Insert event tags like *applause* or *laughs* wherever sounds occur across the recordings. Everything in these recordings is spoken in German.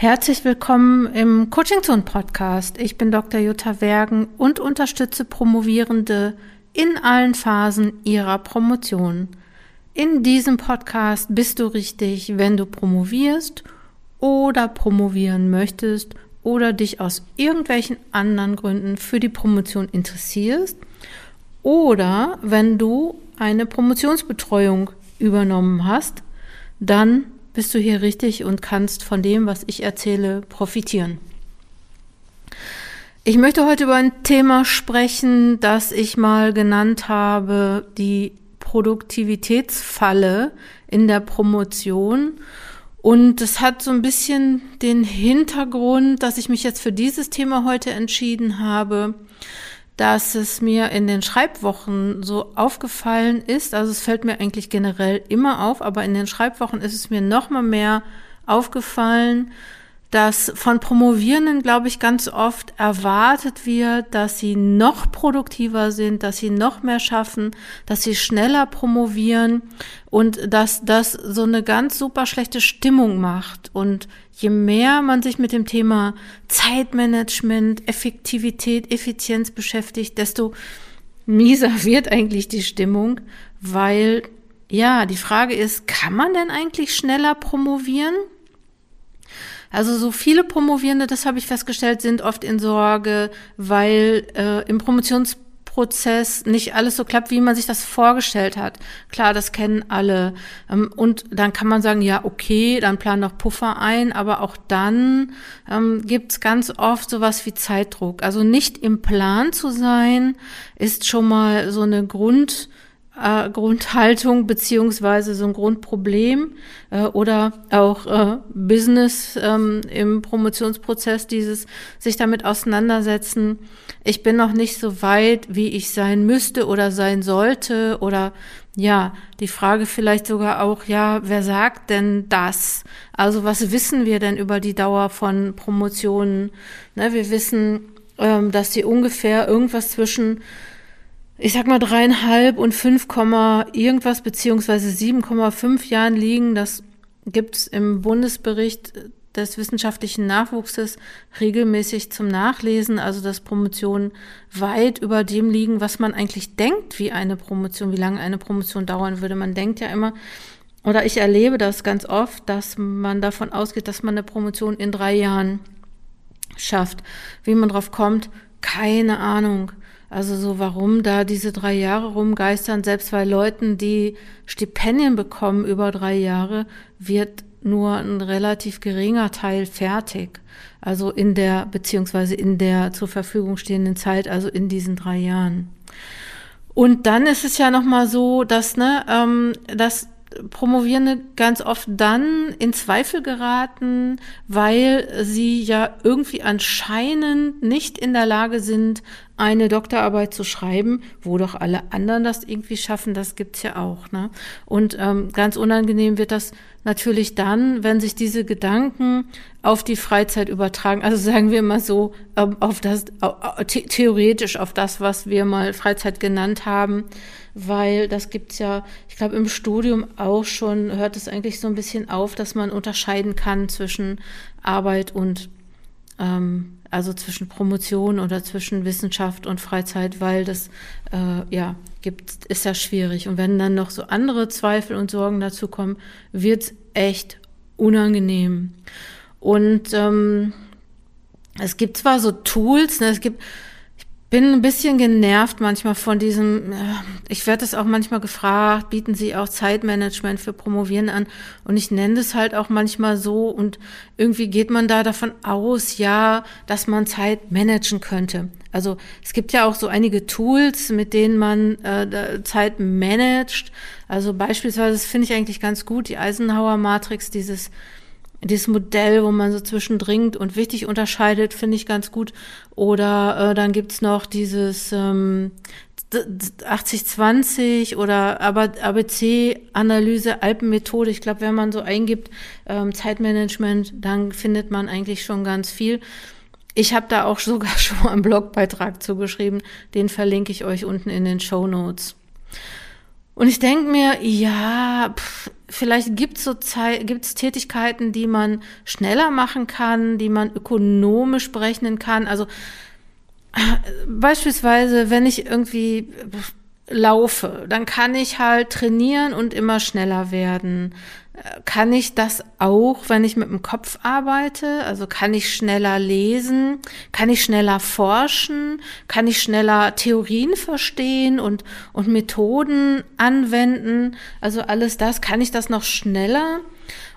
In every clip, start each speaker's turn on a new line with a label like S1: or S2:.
S1: Herzlich willkommen im Coaching Zone Podcast. Ich bin Dr. Jutta Wergen und unterstütze Promovierende in allen Phasen ihrer Promotion. In diesem Podcast bist du richtig, wenn du promovierst oder promovieren möchtest oder dich aus irgendwelchen anderen Gründen für die Promotion interessierst oder wenn du eine Promotionsbetreuung übernommen hast, dann bist du hier richtig und kannst von dem, was ich erzähle, profitieren. Ich möchte heute über ein Thema sprechen, das ich mal genannt habe, die Produktivitätsfalle in der Promotion. Und es hat so ein bisschen den Hintergrund, dass ich mich jetzt für dieses Thema heute entschieden habe, dass es mir in den Schreibwochen so aufgefallen ist, also es fällt mir eigentlich generell immer auf, aber in den Schreibwochen ist es mir noch mal mehr aufgefallen, dass von Promovierenden, glaube ich, ganz oft erwartet wird, dass sie noch produktiver sind, dass sie noch mehr schaffen, dass sie schneller promovieren und dass das so eine ganz super schlechte Stimmung macht. Und je mehr man sich mit dem Thema Zeitmanagement, Effektivität, Effizienz beschäftigt, desto mieser wird eigentlich die Stimmung, weil ja, die Frage ist, kann man denn eigentlich schneller promovieren? Also so viele Promovierende, das habe ich festgestellt, sind oft in Sorge, weil äh, im Promotionsprozess nicht alles so klappt, wie man sich das vorgestellt hat. Klar, das kennen alle. Ähm, und dann kann man sagen, ja, okay, dann plan noch Puffer ein, aber auch dann ähm, gibt ganz oft sowas wie Zeitdruck. Also nicht im Plan zu sein, ist schon mal so eine Grund äh, Grundhaltung beziehungsweise so ein Grundproblem äh, oder auch äh, Business ähm, im Promotionsprozess, dieses sich damit auseinandersetzen. Ich bin noch nicht so weit, wie ich sein müsste oder sein sollte oder ja, die Frage vielleicht sogar auch, ja, wer sagt denn das? Also was wissen wir denn über die Dauer von Promotionen? Ne, wir wissen, ähm, dass sie ungefähr irgendwas zwischen ich sag mal dreieinhalb und fünf irgendwas beziehungsweise 7,5 Jahren liegen. Das gibt's im Bundesbericht des wissenschaftlichen Nachwuchses regelmäßig zum Nachlesen, also dass Promotionen weit über dem liegen, was man eigentlich denkt, wie eine Promotion, wie lange eine Promotion dauern würde. Man denkt ja immer, oder ich erlebe das ganz oft, dass man davon ausgeht, dass man eine Promotion in drei Jahren schafft. Wie man drauf kommt, keine Ahnung. Also so, warum da diese drei Jahre rumgeistern, selbst bei Leuten, die Stipendien bekommen über drei Jahre, wird nur ein relativ geringer Teil fertig. Also in der, beziehungsweise in der zur Verfügung stehenden Zeit, also in diesen drei Jahren. Und dann ist es ja nochmal so, dass, ne, ähm, dass Promovierende ganz oft dann in Zweifel geraten, weil sie ja irgendwie anscheinend nicht in der Lage sind, eine Doktorarbeit zu schreiben, wo doch alle anderen das irgendwie schaffen, das gibt's ja auch. Ne? Und ähm, ganz unangenehm wird das natürlich dann, wenn sich diese Gedanken auf die Freizeit übertragen. Also sagen wir mal so, ähm, auf das, theoretisch auf das, was wir mal Freizeit genannt haben, weil das gibt's ja, ich glaube, im Studium auch schon, hört es eigentlich so ein bisschen auf, dass man unterscheiden kann zwischen Arbeit und ähm, also zwischen Promotion oder zwischen Wissenschaft und Freizeit, weil das äh, ja gibt, ist ja schwierig. Und wenn dann noch so andere Zweifel und Sorgen dazu kommen, wird's echt unangenehm. Und ähm, es gibt zwar so Tools, ne, es gibt bin ein bisschen genervt manchmal von diesem, ich werde das auch manchmal gefragt, bieten Sie auch Zeitmanagement für Promovieren an? Und ich nenne das halt auch manchmal so und irgendwie geht man da davon aus, ja, dass man Zeit managen könnte. Also es gibt ja auch so einige Tools, mit denen man äh, Zeit managt. Also beispielsweise, das finde ich eigentlich ganz gut, die Eisenhower Matrix, dieses dieses Modell, wo man so zwischendringt und wichtig unterscheidet, finde ich ganz gut. Oder äh, dann gibt's noch dieses ähm, 80-20 oder ABC-Analyse, Alpenmethode. Ich glaube, wenn man so eingibt, ähm, Zeitmanagement, dann findet man eigentlich schon ganz viel. Ich habe da auch *laughs* sogar schon mal einen Blogbeitrag zugeschrieben, den verlinke ich euch unten in den Show Notes. Und ich denke mir, ja, pff, vielleicht gibt es so gibt's Tätigkeiten, die man schneller machen kann, die man ökonomisch berechnen kann. Also äh, beispielsweise, wenn ich irgendwie laufe, dann kann ich halt trainieren und immer schneller werden. Kann ich das auch, wenn ich mit dem Kopf arbeite? Also kann ich schneller lesen? Kann ich schneller forschen? Kann ich schneller Theorien verstehen und, und Methoden anwenden? Also alles das, kann ich das noch schneller?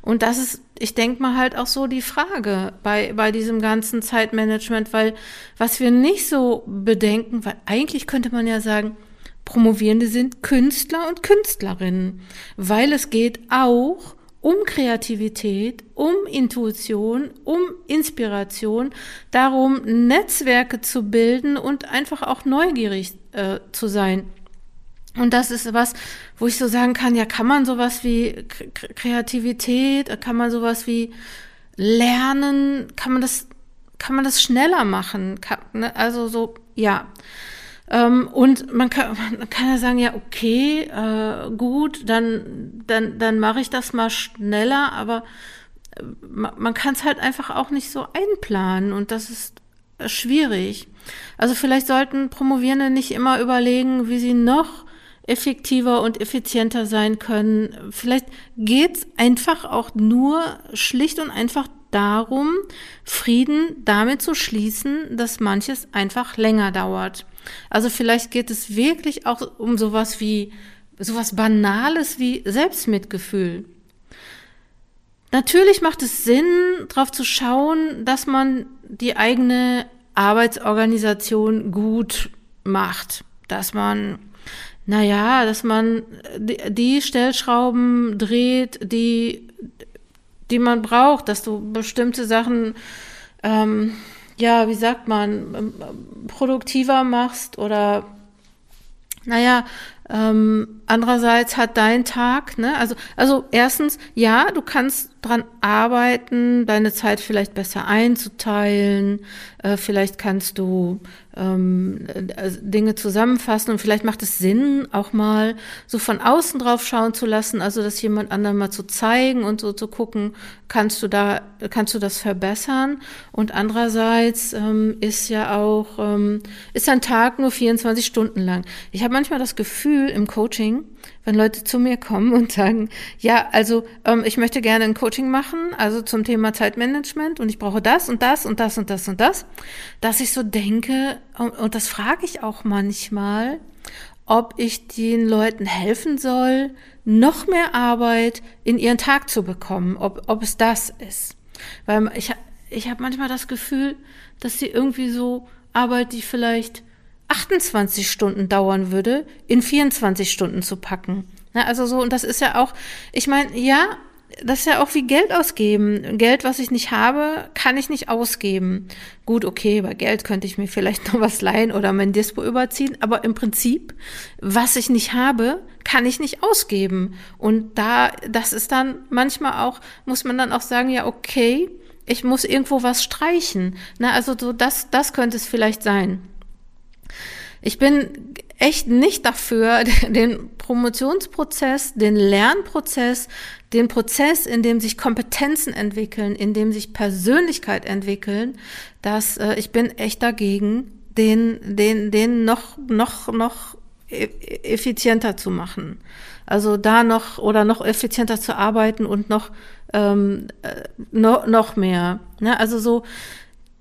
S1: Und das ist, ich denke mal halt auch so die Frage bei, bei diesem ganzen Zeitmanagement, weil was wir nicht so bedenken, weil eigentlich könnte man ja sagen, Promovierende sind Künstler und Künstlerinnen, weil es geht auch um Kreativität, um Intuition, um Inspiration, darum, Netzwerke zu bilden und einfach auch neugierig äh, zu sein. Und das ist was, wo ich so sagen kann, ja, kann man sowas wie Kreativität, kann man sowas wie Lernen, kann man das, kann man das schneller machen? Kann, ne? Also so, ja. Ähm, und man kann, man kann ja sagen, ja, okay, äh, gut, dann, dann, dann mache ich das mal schneller, aber äh, man, man kann es halt einfach auch nicht so einplanen und das ist schwierig. Also vielleicht sollten Promovierende nicht immer überlegen, wie sie noch effektiver und effizienter sein können. Vielleicht geht's einfach auch nur schlicht und einfach darum, Frieden damit zu schließen, dass manches einfach länger dauert. Also vielleicht geht es wirklich auch um sowas wie, sowas Banales wie Selbstmitgefühl. Natürlich macht es Sinn, darauf zu schauen, dass man die eigene Arbeitsorganisation gut macht, dass man naja, dass man die Stellschrauben dreht, die, die man braucht, dass du bestimmte Sachen ähm, ja, wie sagt man, ähm, produktiver machst oder naja, ähm, andererseits hat dein Tag, ne, also, also erstens, ja, du kannst dran arbeiten, deine Zeit vielleicht besser einzuteilen, äh, vielleicht kannst du ähm, äh, Dinge zusammenfassen und vielleicht macht es Sinn, auch mal so von außen drauf schauen zu lassen, also das jemand anderem mal zu zeigen und so zu gucken, kannst du da, kannst du das verbessern? Und andererseits ähm, ist ja auch, ähm, ist ein Tag nur 24 Stunden lang. Ich habe manchmal das Gefühl im Coaching, wenn Leute zu mir kommen und sagen, ja, also ähm, ich möchte gerne ein Coaching machen, also zum Thema Zeitmanagement und ich brauche das und das und das und das und das, dass ich so denke, und, und das frage ich auch manchmal, ob ich den Leuten helfen soll, noch mehr Arbeit in ihren Tag zu bekommen, ob, ob es das ist. Weil ich, ich habe manchmal das Gefühl, dass sie irgendwie so Arbeit, die vielleicht 28 Stunden dauern würde, in 24 Stunden zu packen. Ja, also so, und das ist ja auch, ich meine, ja, das ist ja auch wie Geld ausgeben. Geld, was ich nicht habe, kann ich nicht ausgeben. Gut, okay, bei Geld könnte ich mir vielleicht *laughs* noch was leihen oder mein Dispo überziehen, aber im Prinzip, was ich nicht habe, kann ich nicht ausgeben. Und da, das ist dann manchmal auch, muss man dann auch sagen, ja, okay, ich muss irgendwo was streichen. Na, also so, das, das könnte es vielleicht sein. Ich bin echt nicht dafür, *laughs* den Promotionsprozess, den Lernprozess, den Prozess, in dem sich Kompetenzen entwickeln, in dem sich Persönlichkeit entwickeln, dass äh, ich bin echt dagegen, den, den, den noch, noch, noch e-, effizienter zu machen. Also da noch oder noch effizienter zu arbeiten und noch, ähm, äh, noch, noch mehr. Ne? Also so,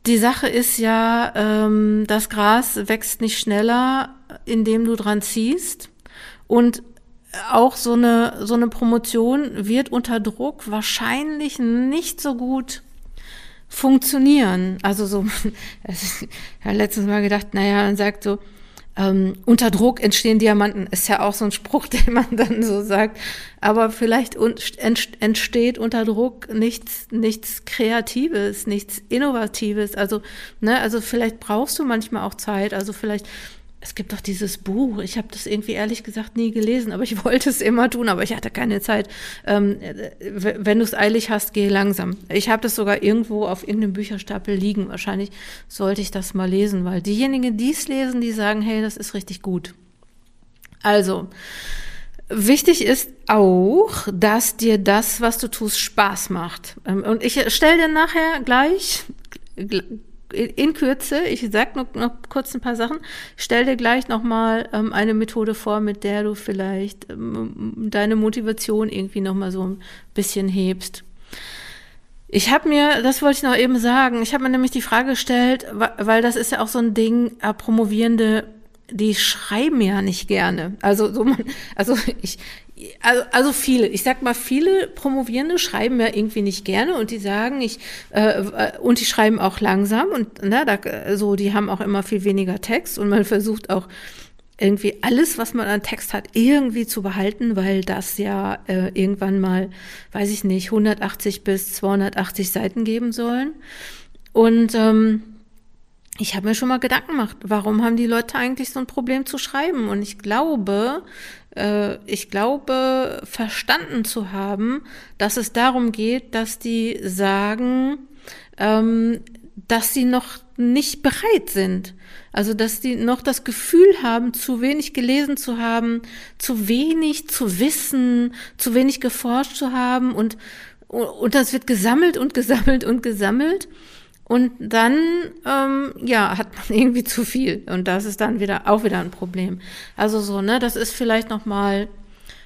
S1: die Sache ist ja, ähm, das Gras wächst nicht schneller, indem du dran ziehst. Und auch so eine, so eine Promotion wird unter Druck wahrscheinlich nicht so gut funktionieren. Also so, *laughs* ich habe letztens mal gedacht, naja, man sagt so, ähm, unter Druck entstehen Diamanten, ist ja auch so ein Spruch, *laughs* den man dann so sagt. Aber vielleicht entsteht unter Druck nichts, nichts Kreatives, nichts Innovatives. Also, ne, also vielleicht brauchst du manchmal auch Zeit. Also vielleicht es gibt doch dieses Buch, ich habe das irgendwie ehrlich gesagt nie gelesen, aber ich *laughs* wollte es immer tun, aber ich hatte keine Zeit. Ähm, wenn du es eilig hast, geh langsam. Ich habe das sogar irgendwo auf irgendeinem Bücherstapel liegen. Wahrscheinlich sollte ich das mal lesen, weil diejenigen, die es lesen, die sagen, hey, das ist richtig gut. Also, Wichtig ist auch, dass dir das, was du tust, Spaß macht. Ähm, und ich stelle dir nachher gleich in Kürze, ich sag noch, noch kurz ein paar Sachen, stell dir gleich nochmal ähm, eine Methode vor, mit der du vielleicht ähm, deine Motivation irgendwie nochmal so ein bisschen hebst. Ich habe mir, das wollte ich noch eben sagen, ich habe mir nämlich die Frage gestellt, weil das ist ja auch so ein Ding, äh, Promovierende, die schreiben ja nicht gerne. Also so man, *laughs* also ich, also, also viele, ich sag mal, viele Promovierende schreiben ja irgendwie nicht gerne und die sagen, ich, äh, und die schreiben auch langsam und ne, da, so, die haben auch immer viel weniger Text und man versucht auch irgendwie alles, was man an Text hat, irgendwie zu behalten, weil das ja äh, irgendwann mal, weiß ich nicht, 180 bis 280 Seiten geben sollen. Und ähm, ich habe mir schon mal Gedanken gemacht, warum haben die Leute eigentlich so ein Problem zu schreiben? Und ich glaube, äh, ich glaube, verstanden zu haben, dass es darum geht, dass die sagen, ähm, dass sie noch nicht bereit sind. Also, dass die noch das Gefühl haben, zu wenig gelesen zu haben, zu wenig zu wissen, zu wenig geforscht zu haben und, und das wird gesammelt und gesammelt und gesammelt. Und dann, ähm, ja, hat man *laughs* irgendwie zu viel. Und das ist dann wieder auch wieder ein Problem. Also so, ne, das ist vielleicht nochmal,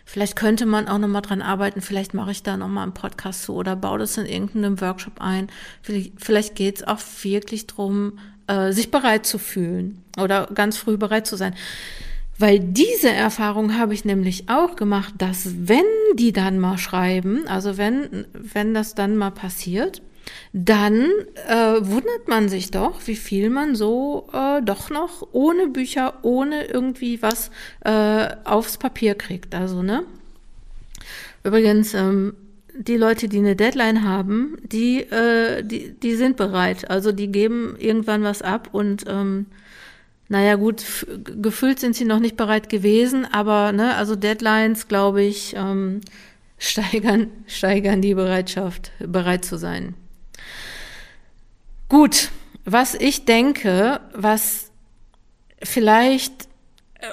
S1: vielleicht könnte man auch nochmal dran arbeiten, vielleicht mache ich da nochmal einen Podcast zu oder baue das in irgendeinem Workshop ein. Vielleicht, vielleicht geht es auch wirklich drum, äh, sich bereit zu fühlen oder ganz früh bereit zu sein. Weil diese Erfahrung habe ich nämlich auch gemacht, dass wenn die dann mal schreiben, also wenn, wenn das dann mal passiert, dann äh, wundert man sich doch, wie viel man so äh, doch noch ohne Bücher, ohne irgendwie was äh, aufs Papier kriegt. Also, ne? Übrigens, ähm, die Leute, die eine Deadline haben, die, äh, die, die sind bereit. Also die geben irgendwann was ab und ähm, naja gut, gefühlt sind sie noch nicht bereit gewesen, aber ne, also Deadlines, glaube ich, ähm, *laughs* steigern, steigern die Bereitschaft, bereit zu sein. Gut, was ich denke, was vielleicht, äh,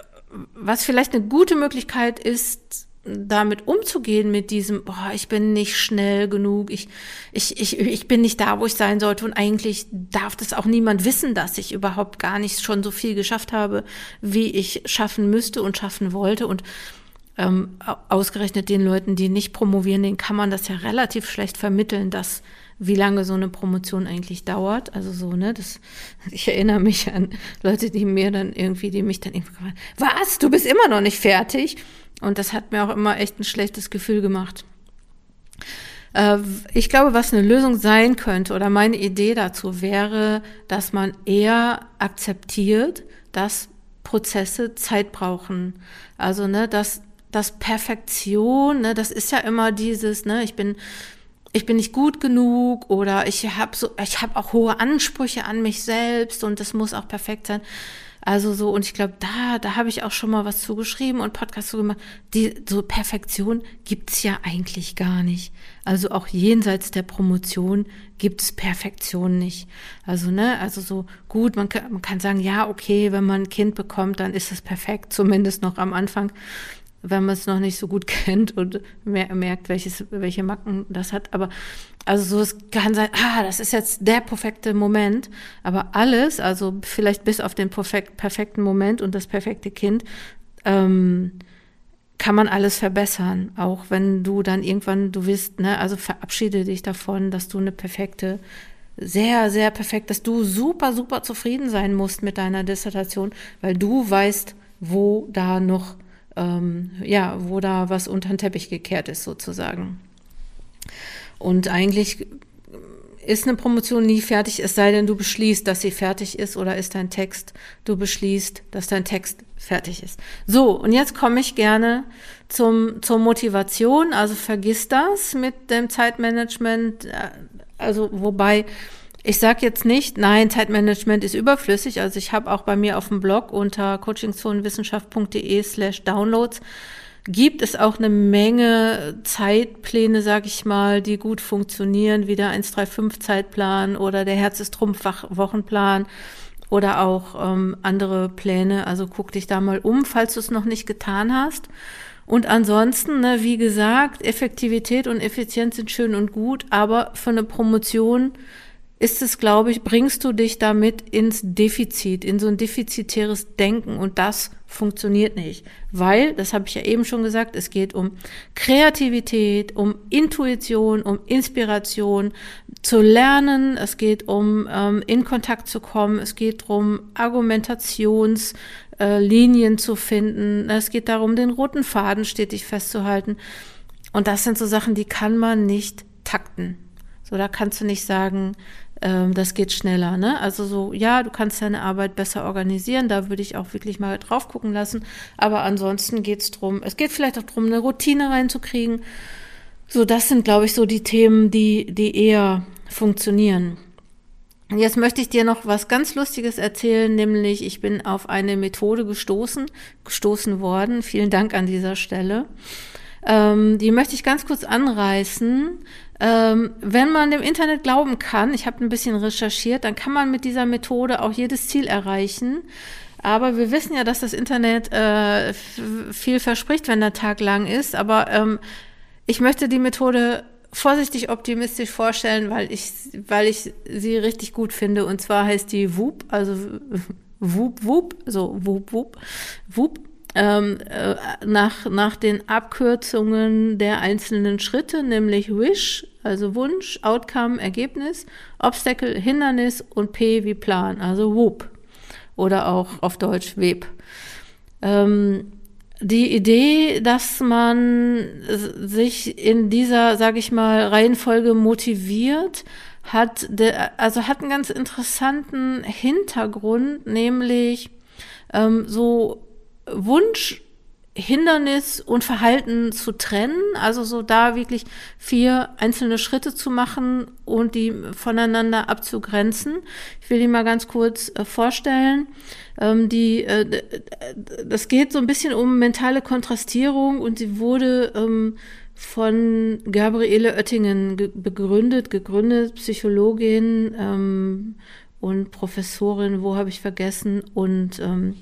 S1: was vielleicht eine gute Möglichkeit ist, damit umzugehen mit diesem, boah, ich bin nicht schnell genug, ich, ich, ich, ich bin nicht da, wo ich sein sollte. Und eigentlich darf das auch niemand wissen, dass ich überhaupt gar nicht schon so viel geschafft habe, wie ich schaffen müsste und schaffen wollte. Und ähm, ausgerechnet den Leuten, die nicht promovieren, denen kann man das ja relativ schlecht vermitteln, dass wie lange so eine Promotion eigentlich dauert. Also so, ne, das, *laughs* ich erinnere mich an Leute, die mir dann irgendwie, die mich dann irgendwie gefragt was, du bist immer noch nicht fertig? Und das hat mir auch immer echt ein schlechtes Gefühl gemacht. Äh, ich glaube, was eine Lösung sein könnte oder meine Idee dazu wäre, dass man eher akzeptiert, dass Prozesse Zeit brauchen. Also, ne, dass, dass Perfektion, ne, das ist ja immer dieses, ne, ich bin ich bin nicht gut genug oder ich habe so, ich habe auch hohe Ansprüche an mich selbst und das muss auch perfekt sein. Also so, und ich glaube, da, da habe ich auch schon mal was zugeschrieben und Podcast zugemacht. Die, so Perfektion gibt's ja eigentlich gar nicht. Also auch jenseits der Promotion gibt's Perfektion nicht. Also, ne, also so gut, man kann, man kann sagen, ja, okay, wenn man ein Kind bekommt, dann ist es perfekt, zumindest noch am Anfang wenn man es noch nicht so gut *laughs* kennt und merkt, welches, welche Macken das hat. Aber also so, es kann sein, ah, das ist jetzt der perfekte Moment. Aber alles, also vielleicht bis auf den perfekt, perfekten Moment und das perfekte Kind, ähm, kann man alles verbessern. Auch wenn du dann irgendwann, du wirst, ne, also verabschiede dich davon, dass du eine perfekte sehr, sehr perfekt, dass du super, super zufrieden sein musst mit deiner Dissertation, weil du weißt, wo da noch ähm, ja, wo da was unter den Teppich gekehrt ist sozusagen. Und eigentlich ist eine Promotion nie fertig, es sei denn, du beschließt, dass sie fertig ist oder ist dein Text, du beschließt, dass dein Text fertig ist. So, und jetzt komme ich gerne zum, zur Motivation. Also vergiss das mit dem Zeitmanagement. Äh, also, wobei ich sage jetzt nicht, nein, Zeitmanagement ist überflüssig. Also ich habe auch bei mir auf dem Blog unter coachingzonenwissenschaft.de slash downloads gibt es auch eine Menge Zeitpläne, sag ich mal, die gut funktionieren, wie der 135-Zeitplan oder der Herz ist Trumpf-Wochenplan oder auch ähm, andere Pläne. Also guck dich da mal um, falls du es noch nicht getan hast. Und ansonsten, ne, wie gesagt, Effektivität und Effizienz sind schön und gut, aber für eine Promotion ist es, glaube ich, bringst du dich damit ins Defizit, in so ein defizitäres Denken und das funktioniert nicht, weil, das habe ich ja eben schon gesagt, es geht um Kreativität, um Intuition, um Inspiration, zu lernen, es geht um ähm, in Kontakt zu kommen, es geht darum, Argumentationslinien äh, zu finden, es geht darum, den roten Faden stetig festzuhalten. Und das sind so Sachen, die kann man nicht takten. So, da kannst du nicht sagen, ähm, das geht schneller. Ne? Also so, ja, du kannst deine Arbeit besser organisieren, da würde ich auch wirklich mal drauf gucken lassen. Aber ansonsten geht es drum, es geht vielleicht auch drum, eine Routine reinzukriegen. So, das sind, glaube ich, so die Themen, die, die eher funktionieren. Jetzt möchte ich dir noch was ganz Lustiges erzählen, nämlich ich bin auf eine Methode gestoßen, gestoßen worden. Vielen Dank an dieser Stelle. Ähm, die möchte ich ganz kurz anreißen. Ähm, wenn man dem Internet glauben kann, ich habe ein bisschen recherchiert, dann kann man mit dieser Methode auch jedes Ziel erreichen. Aber wir wissen ja, dass das Internet äh, viel verspricht, wenn der Tag lang ist. Aber ähm, ich möchte die Methode vorsichtig optimistisch vorstellen, weil ich, weil ich sie richtig gut finde. Und zwar heißt die WUP, also WUP, WUP, so WUP, WUP, WUP ähm, äh, nach, nach den Abkürzungen der einzelnen Schritte, nämlich Wish, also Wunsch, Outcome, Ergebnis, Obstacle, Hindernis und P wie Plan, also WOOP oder auch auf Deutsch WEB. Ähm, die Idee, dass man sich in dieser, sage ich mal, Reihenfolge motiviert, hat, de, also hat einen ganz interessanten Hintergrund, nämlich ähm, so Wunsch, Hindernis und Verhalten zu trennen, also so da wirklich vier einzelne Schritte zu machen und die voneinander abzugrenzen. Ich will die mal ganz kurz äh, vorstellen. Ähm, die, äh, das geht so ein bisschen um mentale Kontrastierung und sie wurde ähm, von Gabriele Oettingen ge begründet, gegründet, Psychologin ähm, und Professorin, wo habe ich vergessen und ähm,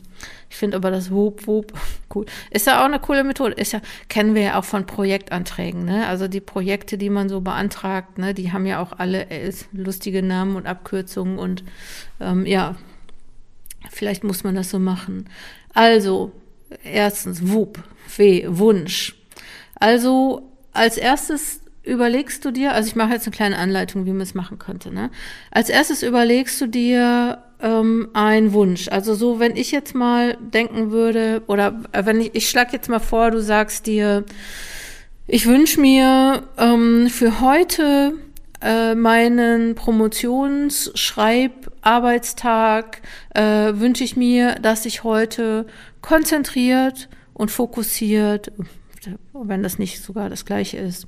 S1: ich finde aber das Whoop Whoop *laughs* cool. Ist ja auch eine coole Methode. Ist ja, kennen wir ja auch von Projektanträgen, ne? Also die Projekte, die man so beantragt, ne, die haben ja auch alle äh, lustige Namen und Abkürzungen und ähm, ja, vielleicht muss man das so machen. Also, erstens, Whoop, W, Wunsch. Also, als erstes überlegst du dir, also ich mache jetzt eine kleine Anleitung, wie man es machen könnte. Ne? Als erstes überlegst du dir ähm, einen Wunsch. Also so, wenn ich jetzt mal denken würde, oder wenn ich, ich schlag jetzt mal vor, du sagst dir, ich wünsche mir ähm, für heute äh, meinen Promotionsschreibarbeitstag, äh, wünsche ich mir, dass ich heute konzentriert und fokussiert, wenn das nicht sogar das gleiche ist,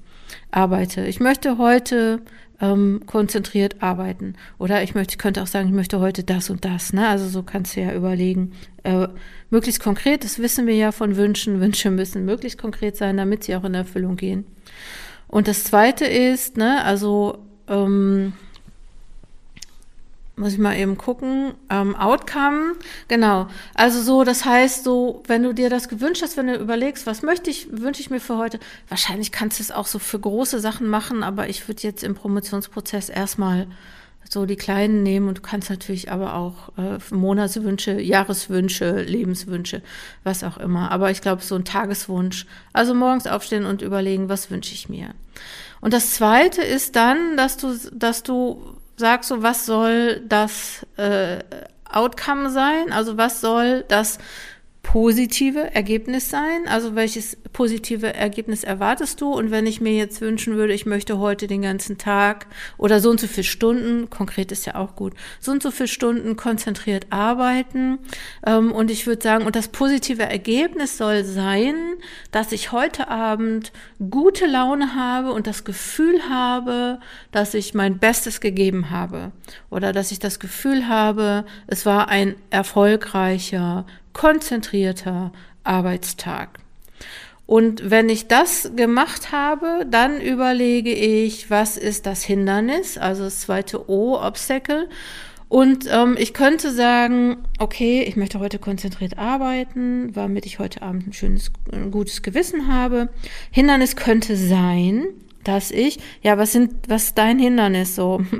S1: arbeite. Ich möchte heute ähm, konzentriert arbeiten. Oder ich möchte, könnte auch sagen, ich möchte heute das und das. Ne? Also so kannst du ja überlegen. Äh, möglichst konkret, das wissen wir ja von Wünschen. Wünsche müssen möglichst konkret sein, damit sie auch in Erfüllung gehen. Und das zweite ist, ne, also ähm, muss ich mal eben gucken. Ähm, Outcome, genau. Also so, das heißt so, wenn du dir das gewünscht hast, wenn du überlegst, was möchte ich, wünsche ich mir für heute, wahrscheinlich kannst du es auch so für große Sachen machen, aber ich würde jetzt im Promotionsprozess erstmal so die kleinen nehmen und du kannst natürlich aber auch äh, Monatswünsche, Jahreswünsche, Lebenswünsche, was auch immer. Aber ich glaube, so ein Tageswunsch. Also morgens aufstehen und überlegen, was wünsche ich mir. Und das zweite ist dann, dass du, dass du sag so, was soll das äh, Outcome sein? Also was soll das positive Ergebnis sein? Also welches positive Ergebnis erwartest du? Und wenn ich mir jetzt wünschen würde, ich möchte heute den ganzen Tag oder so und so viele Stunden, konkret ist ja auch gut, so und so viele Stunden konzentriert arbeiten. Ähm, und ich würde sagen, und das positive Ergebnis soll sein, dass ich heute Abend gute Laune habe und das Gefühl habe, dass ich mein Bestes gegeben habe. Oder dass ich das Gefühl habe, es war ein erfolgreicher konzentrierter Arbeitstag. Und wenn ich das gemacht habe, dann überlege ich, was ist das Hindernis, also das zweite O, Obstacle. Und ähm, ich könnte sagen, okay, ich möchte heute konzentriert arbeiten, damit ich heute Abend ein schönes, ein gutes Gewissen habe. Hindernis könnte sein, dass ich, ja, was sind, was ist dein Hindernis so? *laughs*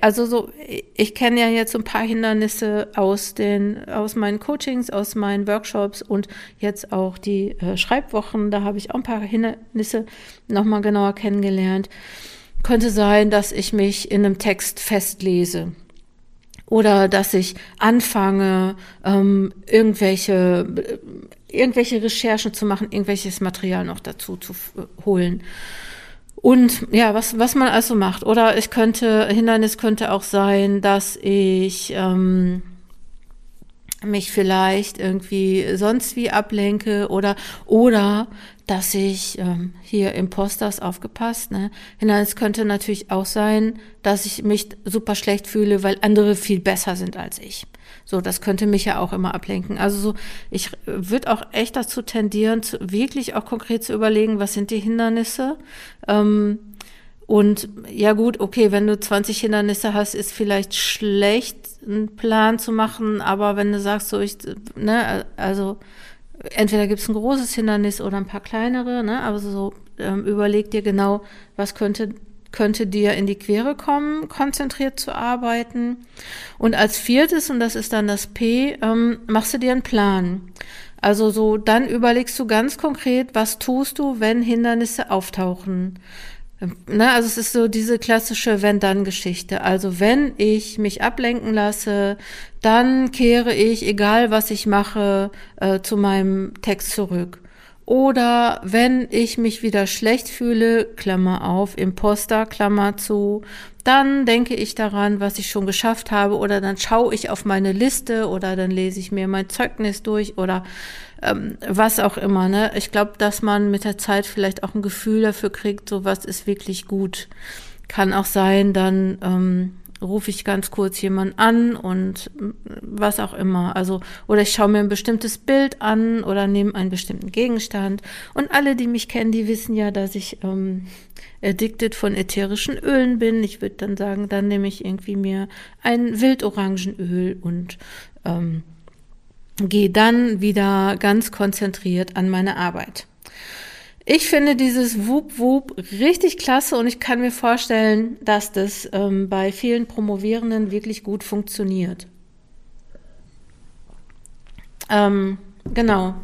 S1: Also so, ich kenne ja jetzt ein paar Hindernisse aus den, aus meinen Coachings, aus meinen Workshops und jetzt auch die äh, Schreibwochen. Da habe ich auch ein paar Hindernisse nochmal genauer kennengelernt. Könnte sein, dass ich mich in einem Text festlese oder dass ich anfange, ähm, irgendwelche, irgendwelche Recherchen zu machen, irgendwelches Material noch dazu zu holen. Und ja, was, was man also macht. Oder ich könnte, Hindernis könnte auch sein, dass ich ähm, mich vielleicht irgendwie sonst wie ablenke oder oder dass ich ähm, hier Imposters aufgepasst. Ne? Es könnte natürlich auch sein, dass ich mich super schlecht fühle, weil andere viel besser sind als ich. So, das könnte mich ja auch immer ablenken. Also so, ich würde auch echt dazu tendieren, zu, wirklich auch konkret zu überlegen, was sind die Hindernisse. Ähm, und ja gut, okay, wenn du 20 Hindernisse hast, ist vielleicht schlecht, einen Plan zu machen, aber wenn du sagst, so ich, ne, also entweder gibt es ein großes Hindernis oder ein paar kleinere, ne? aber so ähm, überleg dir genau, was könnte, könnte dir in die Quere kommen, konzentriert zu arbeiten. Und als viertes, und das ist dann das P, ähm, machst du dir einen Plan. Also so, dann überlegst du ganz konkret, was tust du, wenn Hindernisse auftauchen. Ne, also es ist so diese klassische Wenn-Dann-Geschichte. Also wenn ich mich ablenken lasse, dann kehre ich, egal was ich mache, äh, zu meinem Text zurück. Oder wenn ich mich wieder schlecht fühle, Klammer auf, Imposter, Klammer zu, dann denke ich daran, was ich schon geschafft habe, oder dann schaue ich auf meine Liste oder dann lese ich mir mein Zeugnis durch oder ähm, was auch immer. Ne? Ich glaube, dass man mit der Zeit vielleicht auch ein Gefühl dafür kriegt, so was ist wirklich gut. Kann auch sein, dann ähm, rufe ich ganz kurz jemanden an und was auch immer. Also, oder ich schaue mir ein bestimmtes Bild an oder nehme einen bestimmten Gegenstand. Und alle, die mich kennen, die wissen ja, dass ich ähm, addicted von ätherischen Ölen bin. Ich würde dann sagen, dann nehme ich irgendwie mir ein Wildorangenöl und ähm, gehe dann wieder ganz konzentriert an meine Arbeit. Ich finde dieses Wup Wup richtig klasse und ich kann mir vorstellen, dass das ähm, bei vielen Promovierenden wirklich gut funktioniert. Ähm, genau.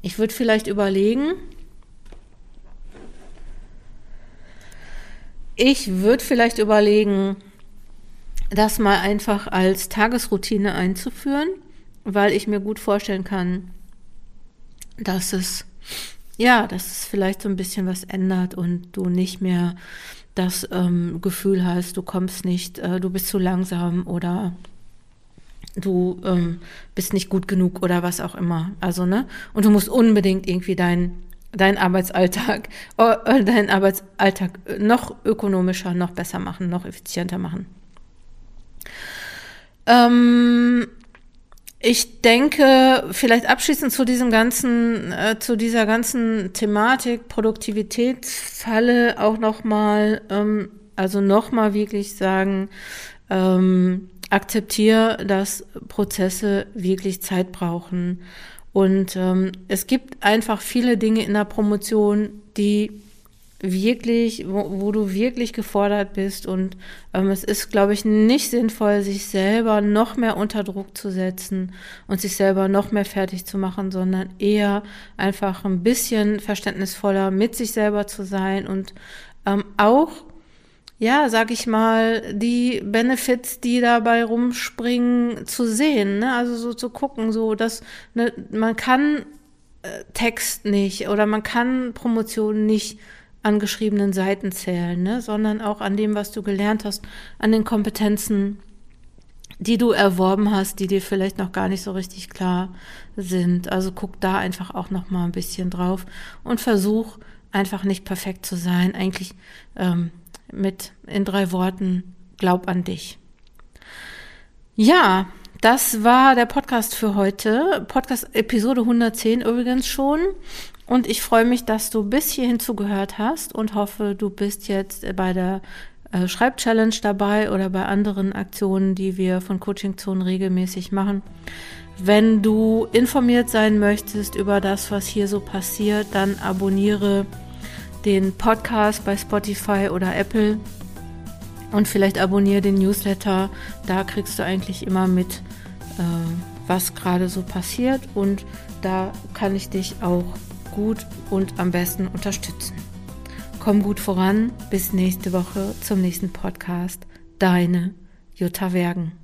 S1: Ich würde vielleicht überlegen, ich würde vielleicht überlegen, das mal einfach als Tagesroutine einzuführen weil ich mir gut vorstellen kann, dass es, ja, dass es vielleicht so ein bisschen was ändert und du nicht mehr das ähm, Gefühl hast, du kommst nicht, äh, du bist zu langsam oder du ähm, bist nicht gut genug oder was auch immer. Also, ne? Und du musst unbedingt irgendwie dein, dein Arbeitsalltag, äh, deinen Arbeitsalltag noch ökonomischer, noch besser machen, noch effizienter machen. Ähm, ich denke, vielleicht abschließend zu diesem ganzen, äh, zu dieser ganzen Thematik Produktivitätsfalle auch nochmal, ähm, also nochmal wirklich sagen, ähm, akzeptiere, dass Prozesse wirklich Zeit brauchen. Und ähm, es gibt einfach viele Dinge in der Promotion, die wirklich, wo, wo du wirklich gefordert bist. Und ähm, es ist, glaube ich, nicht sinnvoll, sich selber noch mehr unter Druck zu setzen und sich selber noch mehr fertig zu machen, sondern eher einfach ein bisschen verständnisvoller mit sich selber zu sein und ähm, auch ja, sag ich mal, die Benefits, die dabei rumspringen, zu sehen. Ne? Also so zu gucken, so dass ne, man kann äh, Text nicht oder man kann Promotion nicht an geschriebenen Seiten zählen, ne? sondern auch an dem, was du gelernt hast, an den Kompetenzen, die du erworben hast, die dir vielleicht noch gar nicht so richtig klar sind. Also guck da einfach auch noch mal ein bisschen drauf und versuch einfach nicht perfekt zu sein. Eigentlich ähm, mit in drei Worten: Glaub an dich. Ja, das war der Podcast für heute. Podcast Episode 110 übrigens schon. Und ich freue mich, dass du bis hierhin zugehört hast und hoffe, du bist jetzt bei der äh, Schreibchallenge dabei oder bei anderen Aktionen, die wir von Coaching Zone regelmäßig machen. Wenn du informiert sein möchtest über das, was hier so passiert, dann abonniere den Podcast bei Spotify oder Apple und vielleicht abonniere den Newsletter. Da kriegst du eigentlich immer mit, äh, was gerade so passiert und da kann ich dich auch gut und am besten unterstützen. Komm gut voran. Bis nächste Woche zum nächsten Podcast. Deine Jutta Wergen.